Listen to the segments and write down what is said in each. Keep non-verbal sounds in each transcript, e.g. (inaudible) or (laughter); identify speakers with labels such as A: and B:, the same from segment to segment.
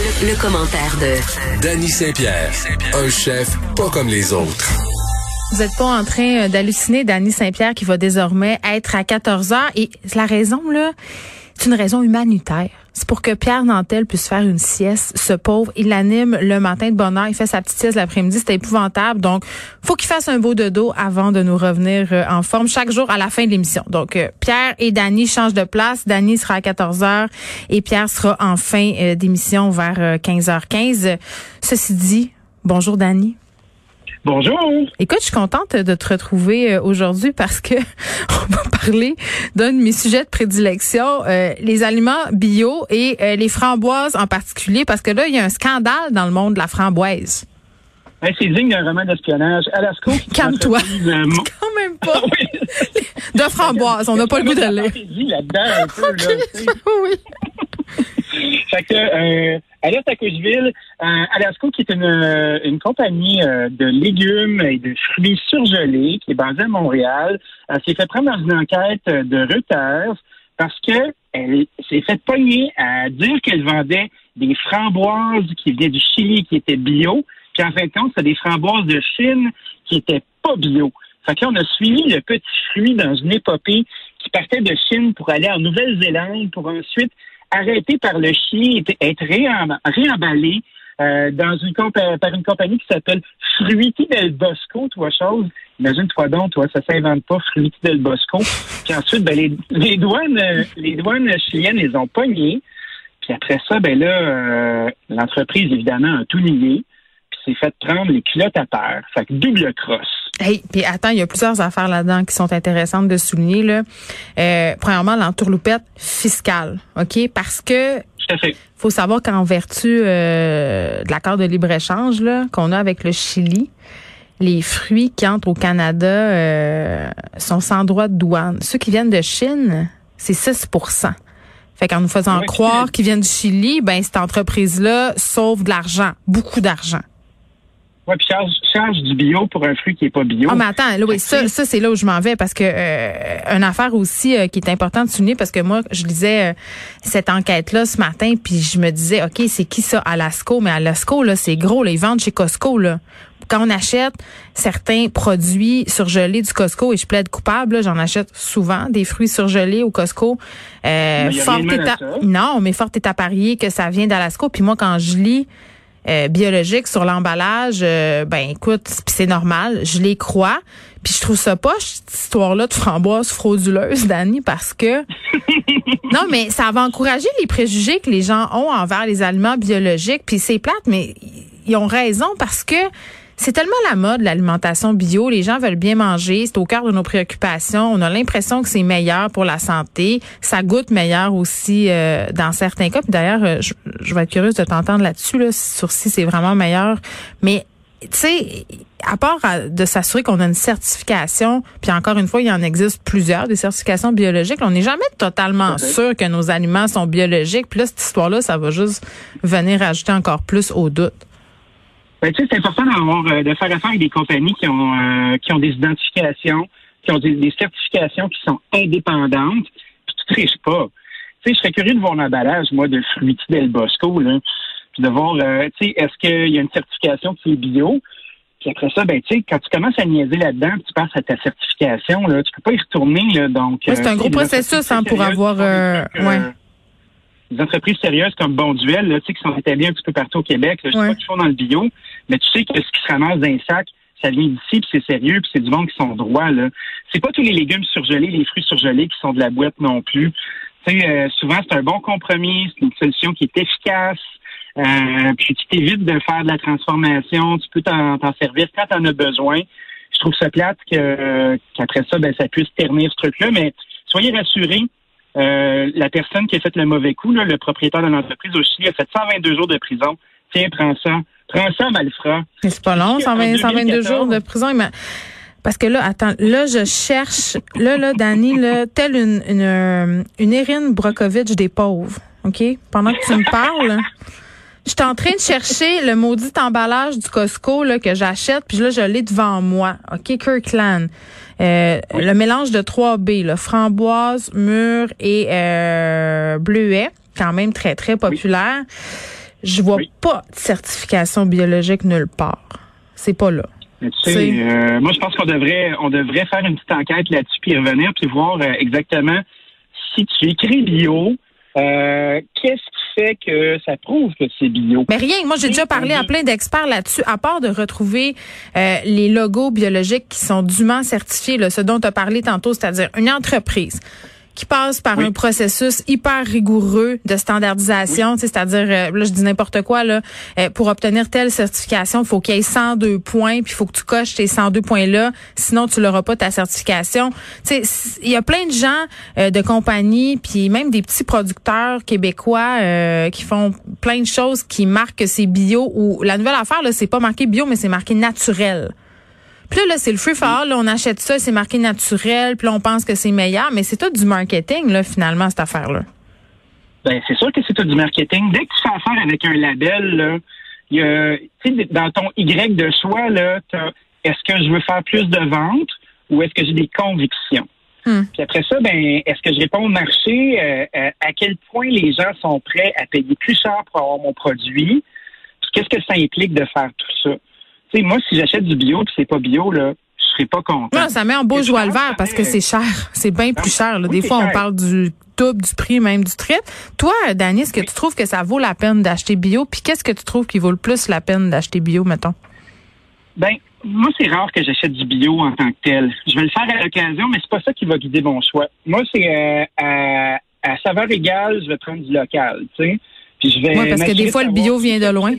A: Le, commentaire de
B: Danny Saint-Pierre, un chef pas comme les autres.
C: Vous n'êtes pas en train euh, d'halluciner Danny Saint-Pierre qui va désormais être à 14 heures. Et la raison, là, c'est une raison humanitaire. C'est pour que Pierre Nantel puisse faire une sieste. Ce pauvre, il l'anime le matin de bonne heure. Il fait sa petite sieste l'après-midi. C'était épouvantable. Donc, faut qu'il fasse un beau dodo avant de nous revenir euh, en forme chaque jour à la fin de l'émission. Donc, euh, Pierre et Dany changent de place. Dany sera à 14 h et Pierre sera en fin euh, d'émission vers 15h15. Ceci dit, bonjour Dany.
D: Bonjour.
C: Écoute, je suis contente de te retrouver euh, aujourd'hui parce que (laughs) on va parler d'un de mes sujets de prédilection, euh, les aliments bio et euh, les framboises en particulier, parce que là, il y a un scandale dans le monde de la framboise.
D: c'est digne d'un roman d'espionnage. Alasco.
C: Calme-toi. (laughs) Quand même pas. (laughs) de framboise. On n'a pas le goût de lire.
D: là-dedans un peu, là, oui. fait que, À Coucheville, euh, Alasco, qui est une, euh, une compagnie euh, de légumes et de fruits surgelés, qui est basée à Montréal, s'est fait prendre dans une enquête de Reuters parce que elle s'est fait pogner à dire qu'elle vendait des framboises qui venaient du Chili, qui étaient bio, puis en fin de compte, c'est des framboises de Chine qui étaient pas bio. Fait que là, on a suivi le petit fruit dans une épopée qui partait de Chine pour aller en Nouvelle-Zélande pour ensuite arrêté par le chien, être réemballé euh, dans une par une compagnie qui s'appelle Fruiti del Bosco, toi chose. Imagine-toi donc, toi, ça s'invente pas, Fruiti del Bosco. (laughs) Puis ensuite, ben, les, douanes, les douanes chiliennes les ont pognés. Puis après ça, ben là, euh, l'entreprise, évidemment, a tout nié. Puis s'est fait prendre les culottes à terre. Fait que double crosse.
C: Hey, puis attends, il y a plusieurs affaires là-dedans qui sont intéressantes de souligner. Là. Euh, premièrement, l'entourloupette fiscale, OK? Parce que faut savoir qu'en vertu euh, de l'accord de libre-échange qu'on a avec le Chili, les fruits qui entrent au Canada euh, sont sans droit de douane. Ceux qui viennent de Chine, c'est 6% fait qu'en nous faisant croire qu'ils viennent du Chili, ben cette entreprise-là sauve de l'argent, beaucoup d'argent.
D: Oui, puis charge, charge du bio pour un fruit qui est pas bio.
C: Ah, mais attends, là, oui, ça, ça c'est là où je m'en vais parce que euh, une affaire aussi euh, qui est importante de souligner parce que moi, je lisais euh, cette enquête-là ce matin, puis je me disais, OK, c'est qui ça, Alasco? Mais Alasco, là, c'est gros, là, ils vendent chez Costco, là. Quand on achète certains produits surgelés du Costco, et je plaide coupable, j'en achète souvent des fruits surgelés au Costco.
D: Euh, fort est
C: non, mais fort est à parier que ça vient d'Alasco. Puis moi, quand je lis euh, biologique sur l'emballage, euh, ben écoute, c'est normal, je les crois. Puis je trouve ça pas cette histoire-là de framboise frauduleuse, (laughs) Dani, parce que (laughs) non, mais ça va encourager les préjugés que les gens ont envers les aliments biologiques. Puis c'est plate, mais ils ont raison parce que c'est tellement la mode, l'alimentation bio. Les gens veulent bien manger. C'est au cœur de nos préoccupations. On a l'impression que c'est meilleur pour la santé. Ça goûte meilleur aussi euh, dans certains cas. Puis d'ailleurs, euh, je, vais être curieuse de t'entendre là-dessus, là, sur si c'est vraiment meilleur. Mais tu sais, à part de s'assurer qu'on a une certification, puis encore une fois, il y en existe plusieurs, des certifications biologiques, on n'est jamais totalement sûr que nos aliments sont biologiques. Puis là, cette histoire-là, ça va juste venir ajouter encore plus au doute.
D: Ben, tu sais, c'est important d'avoir, euh, de faire affaire avec des compagnies qui ont, euh, qui ont des identifications, qui ont des, certifications qui sont indépendantes, puis tu triches pas. Tu sais, je serais curieux de voir l'emballage, moi, de Fruity del Bosco, là, puis de voir, euh, tu sais, est-ce qu'il y a une certification qui est bio? Puis après ça, ben, tu sais, quand tu commences à niaiser là-dedans, tu passes à ta certification, là, tu peux pas y retourner, là, donc...
C: c'est un gros processus, hein, pour avoir... ouais
D: des entreprises sérieuses comme Bonduel, là, tu sais, qui sont établies un petit peu partout au Québec. Là, je sais pas qu'ils font dans le bio, mais tu sais que ce qui se ramasse dans un sac, ça vient d'ici, puis c'est sérieux, puis c'est du monde qui sont droits. Là. C'est pas tous les légumes surgelés, les fruits surgelés qui sont de la boîte non plus. Tu sais, euh, souvent, c'est un bon compromis, c'est une solution qui est efficace. Euh, puis tu t'évites de faire de la transformation, tu peux t'en servir quand tu en as besoin. Je trouve ça plate que qu'après ça, ben, ça puisse ternir ce truc-là, mais soyez rassurés, la personne qui a fait le mauvais coup, le propriétaire de l'entreprise au Chili, a fait 122 jours de prison. Tiens, prends ça. Prends ça, malfrat.
C: C'est pas long, 122 jours de prison. Parce que là, attends, là, je cherche, là, là, Dani, là, telle une, une, euh, une Erin Brokovich des pauvres. OK? Pendant que tu me parles, je suis en train de chercher le maudit emballage du Costco, là, que j'achète, puis là, je l'ai devant moi. OK? Kirkland. Euh, le mélange de 3B, là, framboise, mûre et euh, bleuet, quand même très, très populaire. Je vois pas de certification biologique nulle part. C'est pas là.
D: tu sais, euh, moi, je pense qu'on devrait, on devrait faire une petite enquête là-dessus, puis revenir, puis voir euh, exactement si tu écris bio, euh, qu'est-ce qui fait que ça prouve que c'est bio?
C: Mais rien. Moi, j'ai déjà parlé à plein d'experts là-dessus, à part de retrouver les logos biologiques qui sont dûment certifiés, là, ce dont tu as parlé tantôt, c'est-à-dire une entreprise qui passe par un processus hyper rigoureux de standardisation, c'est-à-dire euh, là je dis n'importe quoi là, euh, pour obtenir telle certification, il faut qu'il y ait 102 points, puis il faut que tu coches tes 102 points là, sinon tu n'auras pas ta certification. Tu sais, il y a plein de gens euh, de compagnies puis même des petits producteurs québécois qui font plein de choses qui marquent que c'est bio ou la nouvelle affaire là, c'est pas marqué bio mais c'est marqué naturel. Puis là, c'est le free for all. on achète ça, c'est marqué naturel. Puis là, on pense que c'est meilleur. Mais c'est tout du marketing, là, finalement, cette affaire-là.
D: Ben, c'est sûr que c'est tout du marketing. Dès que tu fais affaire avec un label, là, il y a, dans ton Y de choix, là, est-ce que je veux faire plus de ventes ou est-ce que j'ai des convictions? Hmm. Puis après ça, ben, est-ce que je réponds au marché? Euh, euh, à quel point les gens sont prêts à payer plus cher pour avoir mon produit? Qu'est-ce que ça implique de faire tout ça? Sais, moi, si j'achète du bio puis c'est pas bio, là, je serais pas content.
C: Non, ça met en beau joie le vert parce que c'est cher. C'est bien plus cher. Là. Des fois, on parle du double du prix, même du triple. Toi, Dani, est-ce que tu trouves que ça vaut la peine d'acheter bio? Puis qu'est-ce que tu trouves qui vaut le plus la peine d'acheter bio, mettons?
D: Ben, moi, c'est rare que j'achète du bio en tant que tel. Je vais le faire à l'occasion, mais c'est pas ça qui va guider mon choix. Moi, c'est euh, à, à saveur égale, je vais prendre du local, tu sais.
C: Puis je vais. Oui, parce que des fois, le bio vient de loin.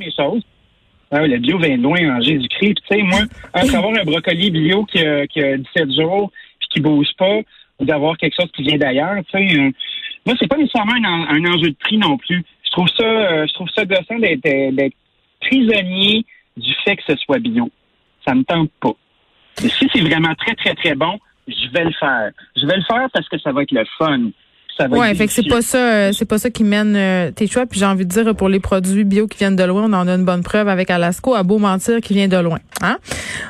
D: Ah, le bio vient de loin en Jésus-Christ. Tu sais, moi, avoir un brocoli bio qui a, qui a 17 jours puis qui bouge pas, ou d'avoir quelque chose qui vient d'ailleurs, tu sais, euh, moi, c'est pas nécessairement un, enjeu de prix non plus. Je trouve ça, euh, je trouve ça gossant d'être prisonnier du fait que ce soit bio. Ça me tente pas. Mais si c'est vraiment très, très, très bon, je vais le faire. Je vais le faire parce que ça va être le fun
C: ouais, fait que c'est pas ça, euh, c'est pas ça qui mène euh, tes choix. Puis j'ai envie de dire pour les produits bio qui viennent de loin, on en a une bonne preuve avec Alasco, à beau mentir qui vient de loin. Hein?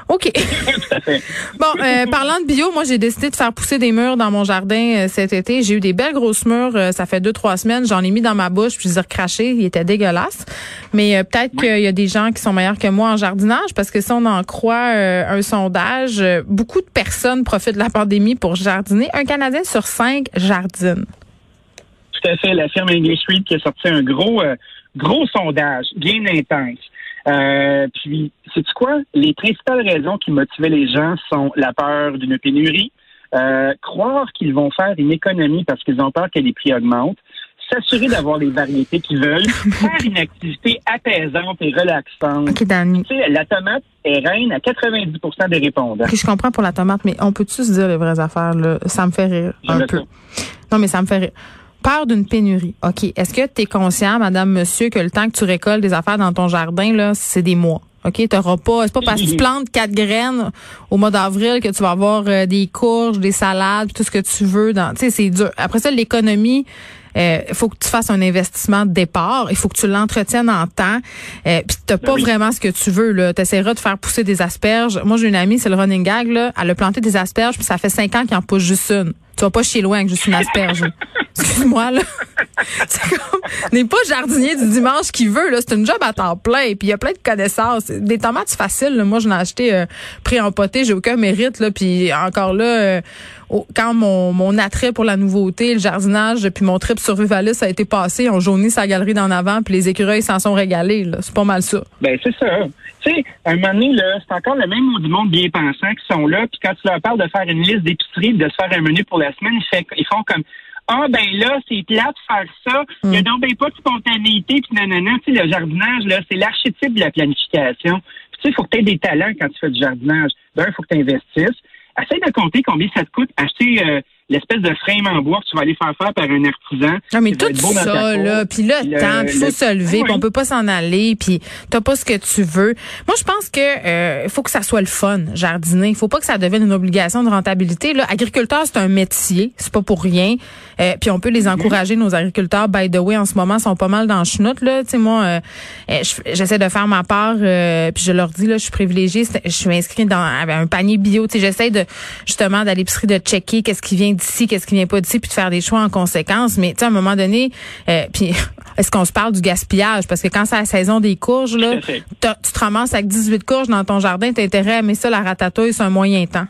C: OK. (laughs) bon, euh, parlant de bio, moi j'ai décidé de faire pousser des murs dans mon jardin cet été. J'ai eu des belles grosses murs. ça fait deux trois semaines. J'en ai mis dans ma bouche puis je les ai recrachés. Ils étaient dégueulasses. Mais peut-être qu'il y a des gens qui sont meilleurs que moi en jardinage parce que si on en croit un sondage, beaucoup de personnes profitent de la pandémie pour jardiner. Un Canadien sur cinq jardine
D: tout à fait la firme English Read qui a sorti un gros, euh, gros sondage, bien intense. Euh, puis, c'est quoi? Les principales raisons qui motivaient les gens sont la peur d'une pénurie, euh, croire qu'ils vont faire une économie parce qu'ils ont peur que les prix augmentent, s'assurer d'avoir les variétés qu'ils veulent, (laughs) faire une activité apaisante et relaxante.
C: Okay, tu
D: sais, la tomate est reine à 90% des répondants.
C: je comprends pour la tomate, mais on peut-tu se dire les vraies affaires? Là? Ça me fait rire un peu. Non, mais ça me fait rire. Peur d'une pénurie. OK. Est-ce que tu es conscient, madame, monsieur, que le temps que tu récoltes des affaires dans ton jardin, là, c'est des mois? OK, t'auras pas, c'est pas parce que tu (laughs) plantes quatre graines au mois d'avril que tu vas avoir euh, des courges, des salades, tout ce que tu veux dans, tu sais, c'est dur. Après ça, l'économie, il euh, faut que tu fasses un investissement de départ. Il faut que tu l'entretiennes en temps. Euh, Puis t'as pas ben vraiment ce que tu veux. Là, t'essaieras de faire pousser des asperges. Moi, j'ai une amie, c'est le running gag. Là, elle a planté des asperges, puis ça fait cinq ans qu'il en pousse juste une. Tu vas pas chier loin avec juste une asperge. (laughs) Excuse-moi, là. C'est comme, n'est pas jardinier du dimanche qui veut, là. C'est une job à temps plein. Puis il y a plein de connaissances. Des tomates faciles, Moi, je l'ai acheté euh, pris en poté. J'ai aucun mérite, là. Puis encore là, euh, quand mon, mon attrait pour la nouveauté, le jardinage, puis mon trip survivaliste a été passé, on jaunit sa galerie d'en avant, puis les écureuils s'en sont régalés, là. C'est pas mal ça.
D: Ben, c'est ça. Tu sais, un moment donné, là, c'est encore le même du monde bien pensant qui sont là. Puis quand tu leur parles de faire une liste d'épicerie, de se faire un menu pour la semaine, ils font comme ah ben là, c'est plat de faire ça. Il n'y a mm. donc ben pas de spontanéité, puis nanana. Tu sais, le jardinage, là, c'est l'archétype de la planification. Puis tu sais, il faut que tu aies des talents quand tu fais du jardinage. D'un, il faut que tu investisses. Essaye de compter combien ça te coûte acheter euh, l'espèce de frame en bois que tu vas aller faire faire par un artisan.
C: Non, mais
D: qui va
C: tout ça, là, puis le,
D: Le-
C: temps, puis il faut
D: le-
C: se lever,
D: Oui.
C: puis on peut pas s'en aller, puis t'as pas ce que tu veux. Moi, je pense que euh, il faut que ça soit le fun, jardiner. Il faut pas que ça devienne une obligation de rentabilité. Là, agriculteur, c'est un métier, c'est pas pour rien. Euh, puis on peut les encourager. Nos agriculteurs, by the way, en ce moment, sont pas mal dans le chenoute. Là, tu sais, moi, euh, euh, je- j'essaie de faire ma part, euh, puis je leur dis là, je suis privilégiée. Je suis inscrite dans un panier bio. Tu sais, j'essaie de justement d'aller l'épicerie de checker qu'est-ce qui vient d'ici, qu'est-ce qui vient pas d'ici, puis de faire des choix en conséquence. Mais tu sais, à un moment donné, euh, puis (laughs) est-ce qu'on se parle du gaspillage? Parce que quand c'est la saison des courges, là, tu te ramasses avec 18 courges dans ton jardin, t'as intérêt à aimer ça, la ratatouille, c'est un moyen temps.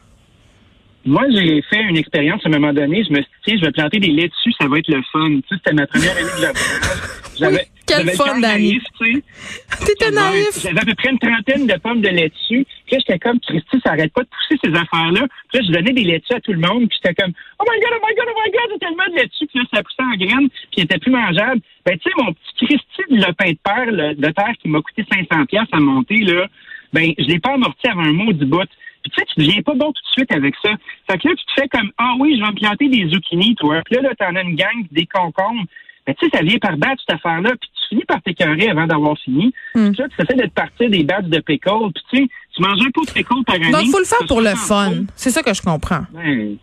D: Moi, j'ai fait une expérience à un moment donné. Je me suis dit, tiens, je vais planter des laitues, ça va être le fun. Tu sais, c'était ma première année de jardinage. (laughs) J'avais,
C: quel fun, Dani.
D: naïf, tu sais.
C: T'étais naïf.
D: J'avais à peu près une trentaine de pommes de laitue. Puis là, j'étais comme, Christy, ça arrête pas de pousser ces affaires-là. Puis là, je donnais des laitues à tout le monde. Puis j'étais comme, oh my God, oh my God, oh my God, j'ai tellement de laitue. Puis là, ça poussait en graines. Puis il était plus mangeable. Ben, tu sais, mon petit Christy de lopin de terre, le- de terre qui m'a coûté 500 pièces à monter, là, ben, je l'ai pas amorti avant un mot du bout. Puis tu sais, tu deviens pas bon tout de suite avec ça. Fait que là, tu te fais comme, ah oui, je vais me planter des zucchinis, toi. Puis là, là, t'en as une gang, des concombres. Ben, tu sais, ça vient par batch, cette affaire-là. Puis tu finis par t'écœurer avant d'avoir fini.
C: Hmm.
D: Puis là, tu essaies de te partir des batchs de pickles. Puis tu sais, tu manges un pot de pickles par année.
C: Donc, faut le faire pour le
D: 60
C: fun. C'est ça que je comprends.
D: Ben,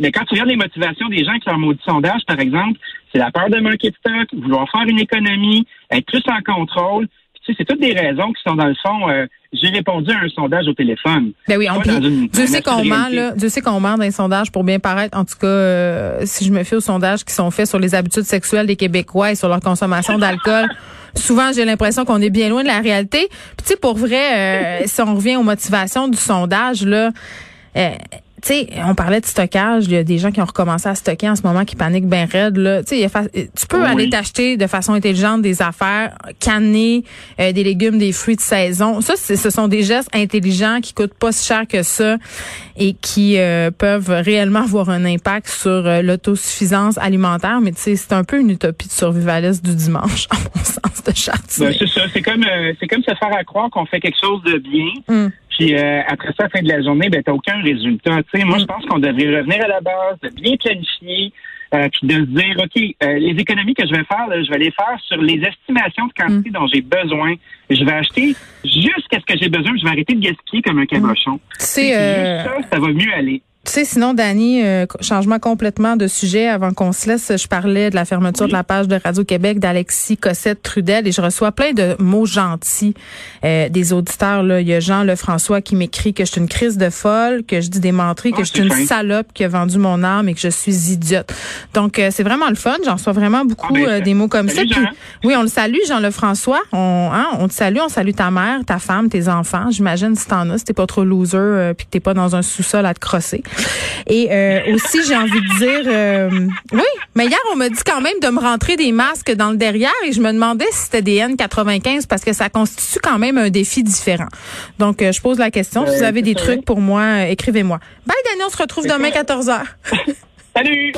D: mais quand tu regardes les motivations des gens avec leur maudit sondage, par exemple, c'est la peur de manquer de stock, vouloir faire une économie, être plus en contrôle. Tu sais, c'est toutes des raisons qui sont dans le fond. euh, J'ai répondu à un sondage au téléphone.
C: Ben oui, puis
D: une-
C: Dieu sait qu'on ment, là. Dieu sait qu'on ment dans les sondages pour bien paraître. En tout cas, euh, si je me fie aux sondages qui sont faits sur les habitudes sexuelles des Québécois et sur leur consommation d'alcool, (laughs) souvent j'ai l'impression qu'on est bien loin de la réalité. Puis tu sais, pour vrai, euh, si on revient aux motivations du sondage, là, euh, tu sais, on parlait de stockage. Il y a des gens qui ont recommencé à stocker en ce moment qui paniquent bien raide. Là. Y a fa- tu peux
D: Oui.
C: aller t'acheter de façon intelligente des affaires, canner euh, des légumes, des fruits de saison. Ça, c'est- ce sont des gestes intelligents qui coûtent pas si cher que ça et qui euh, peuvent réellement avoir un impact sur euh, l'autosuffisance alimentaire. Mais tu sais, c'est un peu une utopie de survivaliste du dimanche, (laughs) à mon sens, de
D: Ben,
C: chartier.
D: c'est ça. C'est comme, euh, c'est comme se faire à croire qu'on fait quelque chose de bien.
C: Hum.
D: Puis euh, après ça, à la fin de la journée, ben t'as aucun résultat. Tu moi, je pense qu'on devrait revenir à la base, de bien planifier, euh, puis de se dire, ok, euh, les économies que je vais faire, là, je vais les faire sur les estimations de quantité dont j'ai besoin. Je vais acheter juste ce que j'ai besoin. Je vais arrêter de gaspiller comme un cabochon.
C: Tu
D: Puis
C: euh,
D: juste ça, ça va mieux aller.
C: Sais, sinon, Dani, euh, changement complètement de sujet avant qu'on se laisse. Je parlais de la fermeture de la page de Radio-Québec d'Alexis Cossette Trudel et je reçois plein de mots gentils euh, des auditeurs. Là. Il y a Jean Lefrançois qui m'écrit que je suis une crise de folle, que je dis des menteries, que
D: Ah,
C: je suis une
D: fin.
C: salope qui a vendu mon âme et que je suis idiote. Donc, euh, c'est vraiment le fun. J'en reçois vraiment beaucoup
D: Ah, ben,
C: euh, des mots comme
D: salut,
C: ça. Puis, oui, on le salue, Jean Lefrançois. On, hein, on te salue, on salue ta mère, ta femme, tes enfants. J'imagine si t'en as, si t'es pas trop loser euh, puis que t'es pas dans un sous-sol à te crosser. Et euh, aussi, j'ai envie de dire, euh, oui, mais hier, on m'a dit quand même de me rentrer des masques dans le derrière et je me demandais si c'était des N95 parce que ça constitue quand même un défi différent. Donc, euh, je pose la question. Si vous avez des trucs pour moi, euh, écrivez-moi. Bye, Daniel, on se retrouve demain
D: Écoute.
C: 14h.
D: Salut!